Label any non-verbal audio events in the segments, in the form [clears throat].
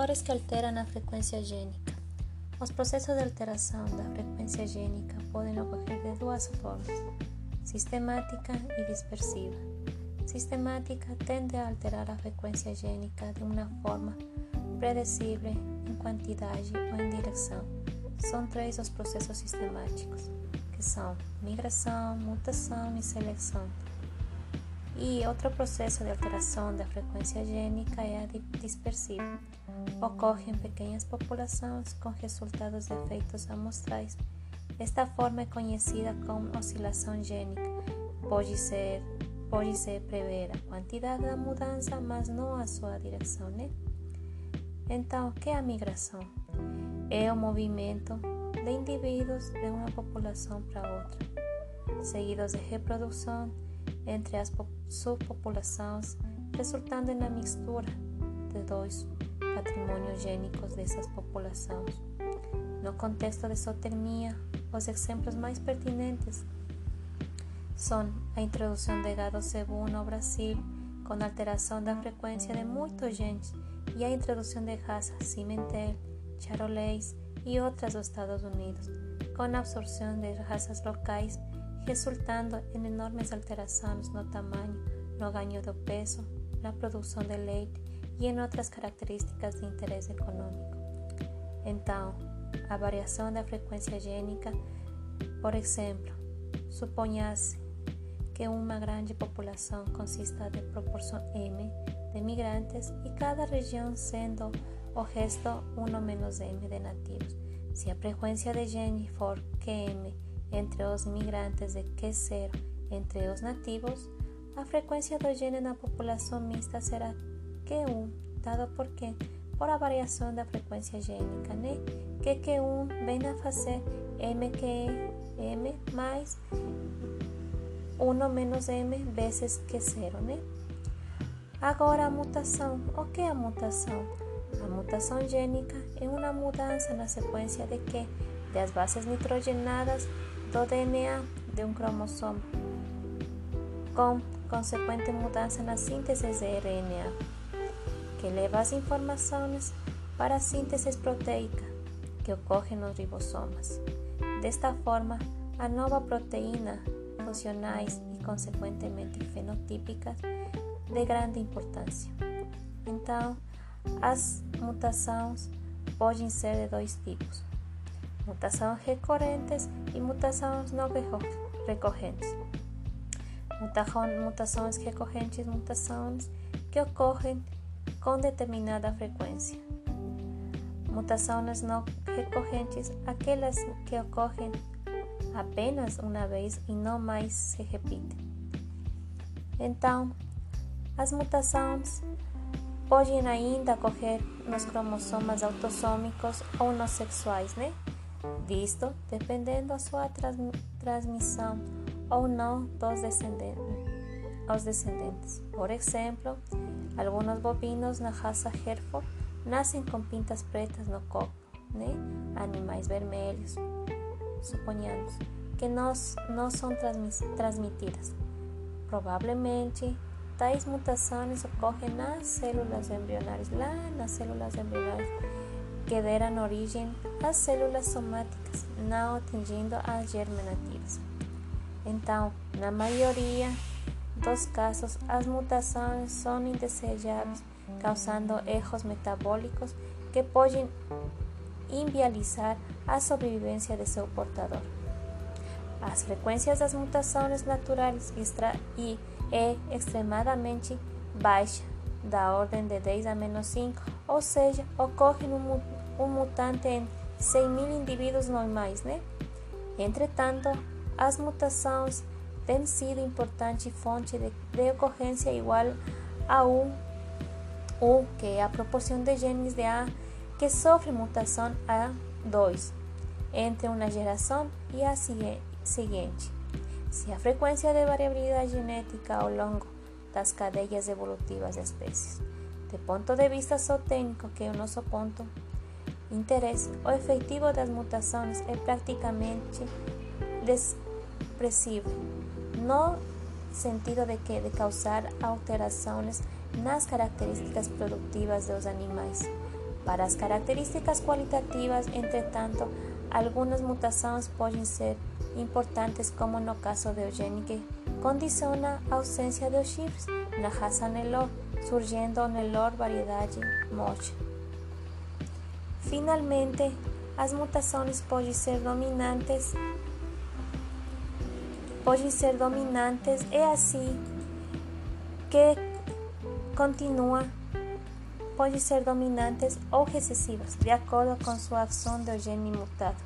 Fatores que alteram a frequência gênica. Os processos de alteração da frequência gênica podem ocorrer de duas formas: sistemática e dispersiva. Sistemática tende a alterar a frequência gênica de uma forma predecível em quantidade ou em direção. São três os processos sistemáticos, que são migração, mutação e seleção. E outro processo de alteração da frequência gênica é a dispersiva. Ocorre em pequenas populações com resultados de efeitos amostrais. Esta forma é conhecida como oscilação gênica. Pode ser pode ser prever a quantidade da mudança, mas não a sua direção, né? Então, o que é a migração? É o movimento de indivíduos de uma população para outra, seguidos de reprodução entre as subpopulações, resultando na mistura de dois patrimônios gênicos dessas populações. No contexto de zootecnia, os exemplos mais pertinentes são a introdução de gado cebu no Brasil, com alteração da frequência de muitos genes, e a introdução de raças Cimentel, Charolais e outras dos Estados Unidos, com absorção de raças locais resultando em enormes alterações no tamanho, no ganho do peso, na produção de leite e em outras características de interesse econômico. Então, a variação da frequência gênica, por exemplo, suponha-se que uma grande população consista de proporção M de migrantes e cada região sendo o resto 1 menos M de nativos. Se a frequência de gene for QM entre os imigrantes de Q0 entre os nativos, a frequência do gene na população mista será Q1, dado por quê? Por a variação da frequência gênica, né? Que Q1 vem a fazer MQM mais 1 menos M vezes Q0, né? Agora a mutação. O que é a mutação? A mutação gênica é uma mudança na sequência de que das bases nitrogenadas do DNA de um cromossomo, com consequente mudança na síntese de RNA, que leva as informações para a síntese proteica que ocorre nos ribosomas. Desta forma, a nova proteína funcionais e consequentemente fenotípicas de grande importância. Então, as mutações podem ser de dois tipos: mutações recorrentes e mutações não recorrentes. Mutações recorrentes, mutações que ocorrem com determinada frequência. Mutações não recorrentes, aquelas que ocorrem apenas uma vez e não mais se repetem. Então, as mutações podem ainda ocorrer nos cromossomas autossômicos ou nos sexuais, né? Visto dependendo da sua trans, transmissão ou não dos descendentes, aos descendentes. Por exemplo, alguns bovinos na raça Hereford nascem com pintas pretas no corpo, né? animais vermelhos, suponhamos, que não, não são transmitidas. Provavelmente, tais mutações ocorrem nas células embrionárias, lá nas células embrionárias que deram origem às células somáticas, não atingindo as germinativas. Então, na maioria dos casos, as mutações são indesejáveis, causando erros metabólicos que podem inviabilizar a sobrevivência de seu portador. As frequências das mutações naturais e é extremadamente baixa, da ordem de 10 a menos 5, ou seja, ocorre no um mutante 100 mil indivíduos normais, né? Entretanto, as mutações têm sido importante fonte de, de ocorrência igual a 1, U, que a proporção de genes de A que sofre mutação a 2 entre uma geração e a seguinte. Se a frequência de variabilidade genética ao longo das cadeias evolutivas de espécies. De ponto de vista zootécnico, que é o nosso ponto interesse, o efetivo das mutações é praticamente desprezível, no sentido de que de causar alterações nas características produtivas dos animais, Para as características qualitativas, entretanto, algumas mutações podem ser importantes, como no caso de Eugênio, que condiciona a ausência de chifres na raça Nelor, surgindo Nelor variedade mocha. Finalmente, as mutações podem ser dominantes podem ser dominantes e assim que continua podem ser dominantes ou recessivas, de acordo com sua ação de gene mutado.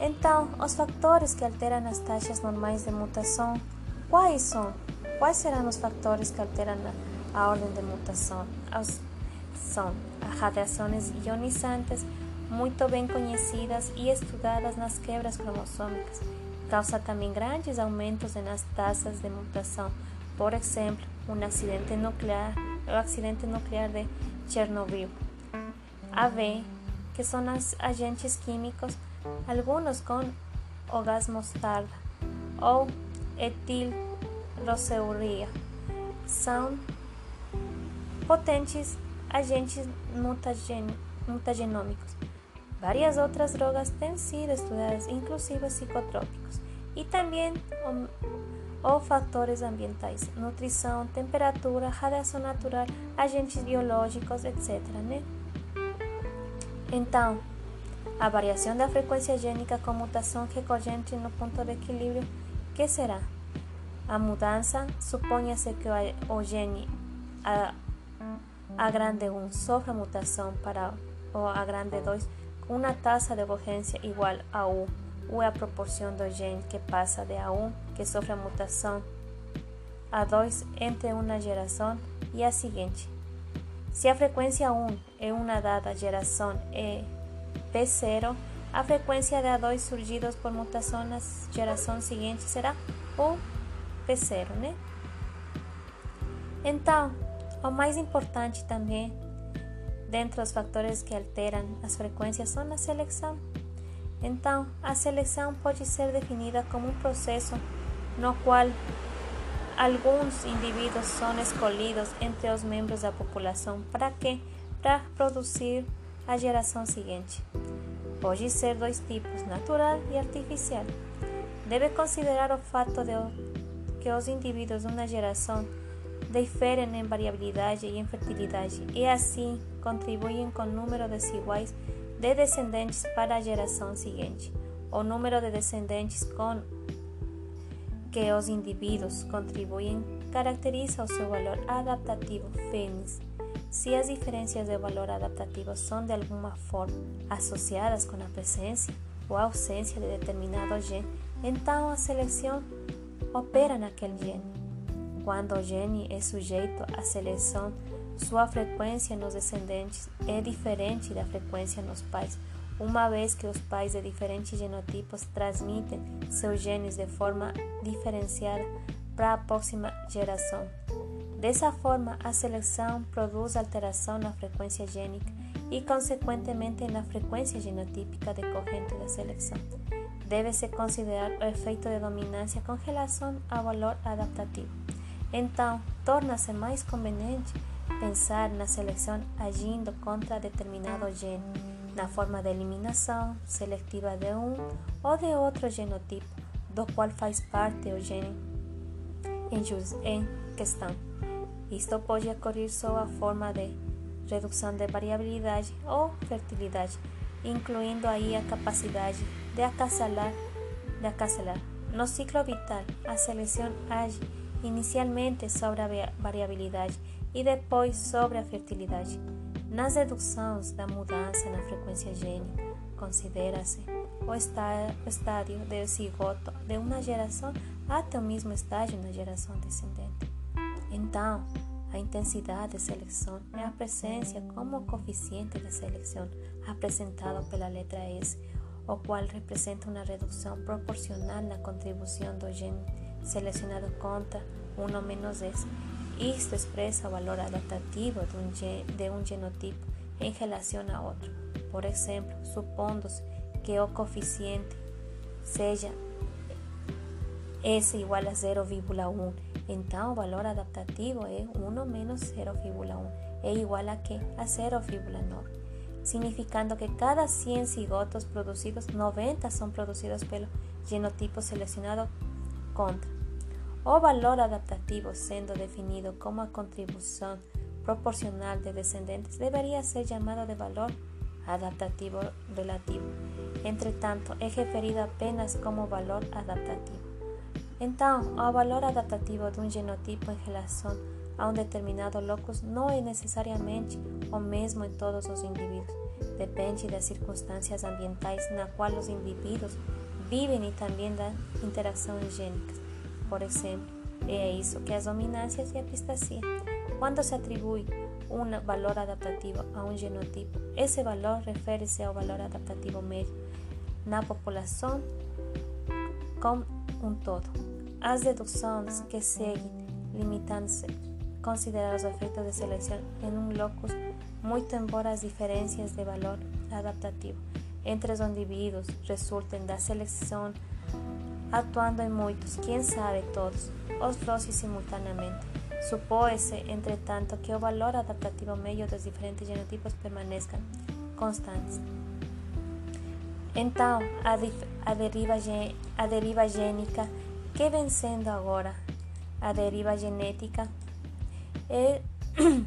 Então, os fatores que alteram as taxas normais de mutação, quais são? Quais serão os fatores que alteram a ordem de mutação? São as radiações ionizantes, muito bem conhecidas e estudadas nas quebras cromossômicas. Causa também grandes aumentos nas taxas de mutação. Por exemplo, um acidente nuclear o accidente nuclear de Chernobyl. AV, que son agentes químicos, algunos con o gas mostarda ou etilroseuria, são potentes agentes mutagenômicos. Várias outras drogas têm sido estudadas, inclusive psicotrópicos, e também ou fatores ambientais, nutrição, temperatura, radiação natural, agentes biológicos, etc. Né? Então, a variação da frequência gênica com mutação recorrente no ponto de equilíbrio, que será? A mudança, suponha-se que o gene a, grande 1 sofra mutação para o a grande 2 com uma taxa de ocorrência igual a 1 ou a proporção do gene que passa de A1, que sofre a mutação, a 2 entre uma geração e a seguinte. Se a frequência 1 é uma dada geração é P0, a frequência de A2 surgidos por mutação na geração seguinte será o P0, né? Então, o mais importante também, dentre os fatores que alteram as frequências, são a seleção. Então, a seleção pode ser definida como um processo no qual alguns indivíduos são escolhidos entre os membros da população para que para produzir a geração seguinte. Pode ser dois tipos, natural e artificial. Deve considerar o fato de que os indivíduos de uma geração diferem em variabilidade e em fertilidade e assim contribuem com números desiguais de descendentes para a geração seguinte. O número de descendentes com que os indivíduos contribuem caracteriza o seu valor adaptativo fênix. Se as diferenças de valor adaptativo são de alguma forma associadas com a presença ou ausência de determinado gene, então a seleção opera naquele gene. Quando o gene é sujeito à seleção, sua frequência nos descendentes é diferente da frequência nos pais, uma vez que os pais de diferentes genotipos transmitem seus genes de forma diferenciada para a próxima geração. Dessa forma, a seleção produz alteração na frequência gênica e, consequentemente, na frequência genotípica decorrente da seleção. Deve-se considerar o efeito de dominância com relação ao valor adaptativo. Então, torna-se mais conveniente pensar na seleção agindo contra determinado gene, na forma de eliminação seletiva de um ou de outro genotipo, do qual faz parte o gene em questão. Isto pode ocorrer sob a forma de redução de variabilidade ou fertilidade, incluindo aí a capacidade de acasalar. De acasalar. No ciclo vital, a seleção age inicialmente sobre a variabilidade e depois sobre a fertilidade. Nas reduções da mudança na frequência gênica, considera-se o estádio de cigoto de uma geração até o mesmo estágio na geração descendente. Então, a intensidade de seleção é a presença como coeficiente de seleção apresentado pela letra S, o qual representa uma redução proporcional na contribuição do gene selecionado contra 1 menos S Isto expresa o valor adaptativo de um, de um genotipo em relação a outro. Por exemplo, supondo-se que o coeficiente seja S igual a 0,1 Então, o valor adaptativo é 1 menos 0,1 é igual a que? A 0,9 significando que cada 100 cigotos producidos, 90 son producidos pelo genotipo seleccionado contra. O valor adaptativo, sendo definido como contribución proporcional de descendentes, debería ser llamado de valor adaptativo relativo. Entre tanto, é referido apenas como valor adaptativo. Então, o valor adaptativo de um genotipo em relação a um determinado locus não é necessariamente o mesmo em todos os indivíduos. Depende das circunstâncias ambientais na qual os indivíduos vivem e também da interação gênica. Por exemplo, é isso que as dominâncias e a epistasia. Quando se atribui um valor adaptativo a um genotipo, esse valor refere-se ao valor adaptativo médio na população como um todo. As deduções que seguem limitam-se considerar os efeitos de seleção em um locus, muito embora as diferenças de valor adaptativo entre os indivíduos resultem da seleção atuando em muitos, quem sabe todos, os doces simultaneamente. Supõe-se, entretanto, que o valor adaptativo médio dos diferentes genotipos permaneça constante. Então, a, a, deriva, a deriva gênica que vem sendo agora a deriva genética é [clears throat]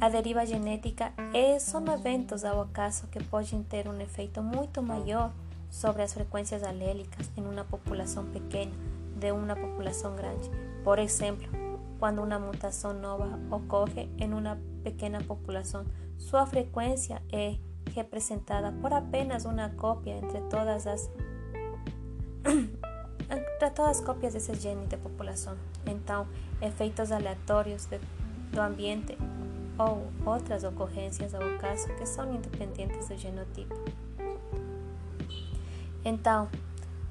a deriva genética é, são eventos ao acaso que podem ter um efeito muito maior sobre as frequências alélicas em uma população pequena de uma população grande. Por exemplo, quando uma mutação nova ocorre em uma pequena população, sua frequência é representada por apenas uma cópia entre todas as [clears throat] entre todas as cópias desse gene de população. Então, efeitos aleatórios de, do ambiente ou outras ocorrências ao caso que são independentes do genotipo. Então,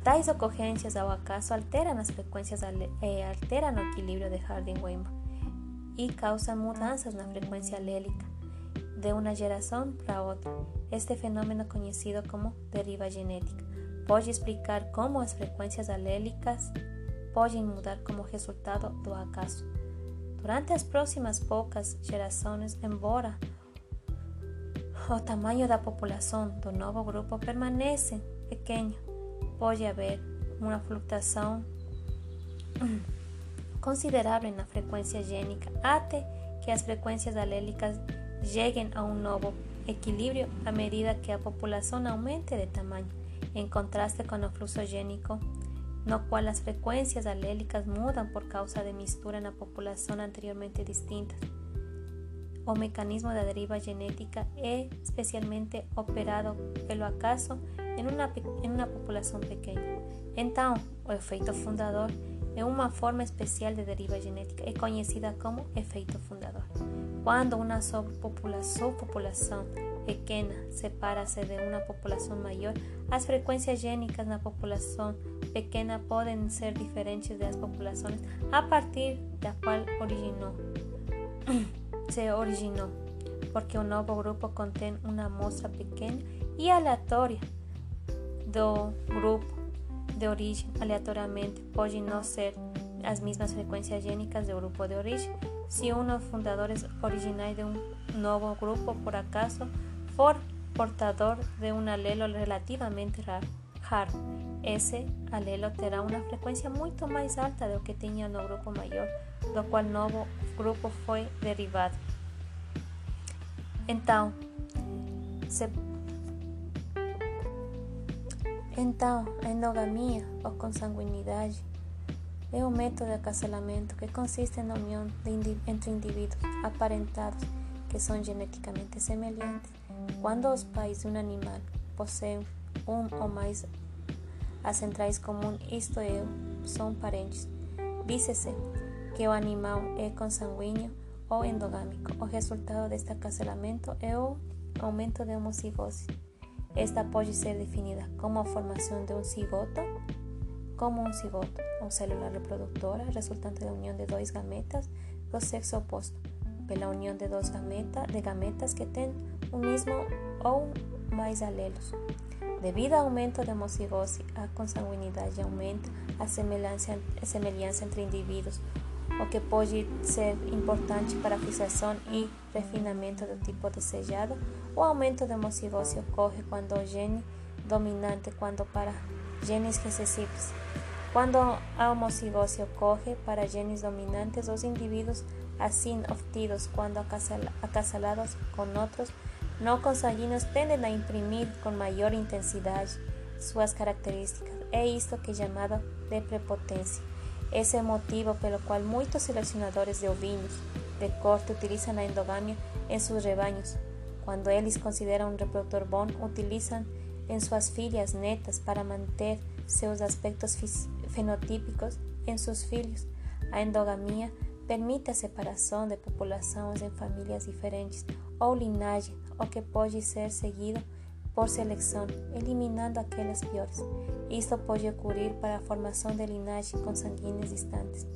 tais ocorrências ao acaso alteram as frequências e alteram o equilíbrio de Harding-Weinberg e causam mudanças na frequência alélica de uma geração para outra. Este fenômeno conhecido como deriva genética. Pode explicar como as frequências alélicas podem mudar como resultado do acaso. Durante as próximas poucas gerações, embora o tamanho da população do novo grupo permaneça pequeno, pode haver uma flutuação considerável na frequência gênica até que as frequências alélicas cheguem a um novo equilíbrio à medida que a população aumente de tamanho, em contraste com o fluxo gênico no cual las frecuencias alélicas mudan por causa de mistura en la población anteriormente distintas. O mecanismo de deriva genética es especialmente operado pelo acaso en una, en una população pequena. Então, o efeito fundador é uma forma especial de deriva genética, é conhecida como efeito fundador. Quando uma subpopulação pequena separa-se de uma população maior, as frequências gênicas na população pequena podem ser diferentes das populações a partir da qual originou, [clears throat] se originou, porque o novo grupo contém uma amostra pequena e aleatória do grupo de origem. Aleatoriamente pode não ser as mesmas frequências gênicas do grupo de origem. Se um dos fundadores originais de um novo grupo, por acaso, for portador de um alelo relativamente raro. Esse alelo terá uma frequência muito mais alta do que tinha no grupo maior, do qual novo grupo foi derivado. Então, se... então a endogamia ou consanguinidade é um método de acasalamento que consiste na união entre indivíduos aparentados que são geneticamente semelhantes quando os pais de um animal possuem um ou mais ancestrais comuns, isto é, são parentes, diz-se que o animal é consanguíneo ou endogâmico. O resultado deste acasalamento é o aumento de homocigose. Esta pode ser definida como a formação de um cigoto, como um cigoto, uma célula reprodutora resultante da união de dois gametas do sexo oposto, pela união de dois gameta, de gametas que têm o mesmo ou mais alelos. Devido ao aumento da homocigose, a consanguinidade aumenta, a semelhança, a semelhança entre indivíduos, o que pode ser importante para a fixação e refinamento do tipo desejado. O aumento da homocigose ocorre quando o gene dominante, quando para genes recessivos. Quando a homocigose ocorre para genes dominantes, os indivíduos assim obtidos quando acasalados com outros não consanguíneos tendem a imprimir com maior intensidade suas características. É isto que é chamado de prepotência. Esse é o motivo pelo qual muitos selecionadores de ovinos de corte utilizam a endogamia em seus rebanhos. Quando eles consideram um reprodutor bom, utilizam em suas filhas netas para manter seus aspectos fenotípicos em seus filhos. A endogamia permite a separação de populações em famílias diferentes ou linhagem, o que pode ser seguido por seleção, eliminando aquelas piores. Isto pode ocorrer para a formação de linhagens consanguíneas distantes,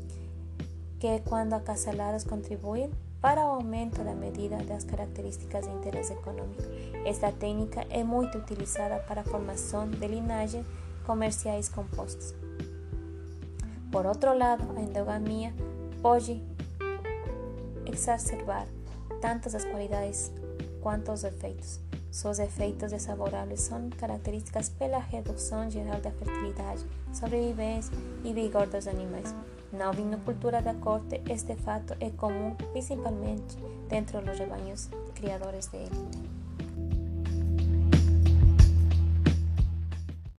que quando acasaladas contribuem para o aumento da medida das características de interesse econômico. Esta técnica é muito utilizada para a formação de linhagens comerciais compostas. Por outro lado, a endogamia pode exacerbar tanto as qualidades quanto os efeitos. Seus efeitos desfavoráveis são características pela redução geral da fertilidade, sobrevivência e vigor dos animais. Na ovinocultura da corte, este fato é comum principalmente dentro dos rebanhos criadores de élite.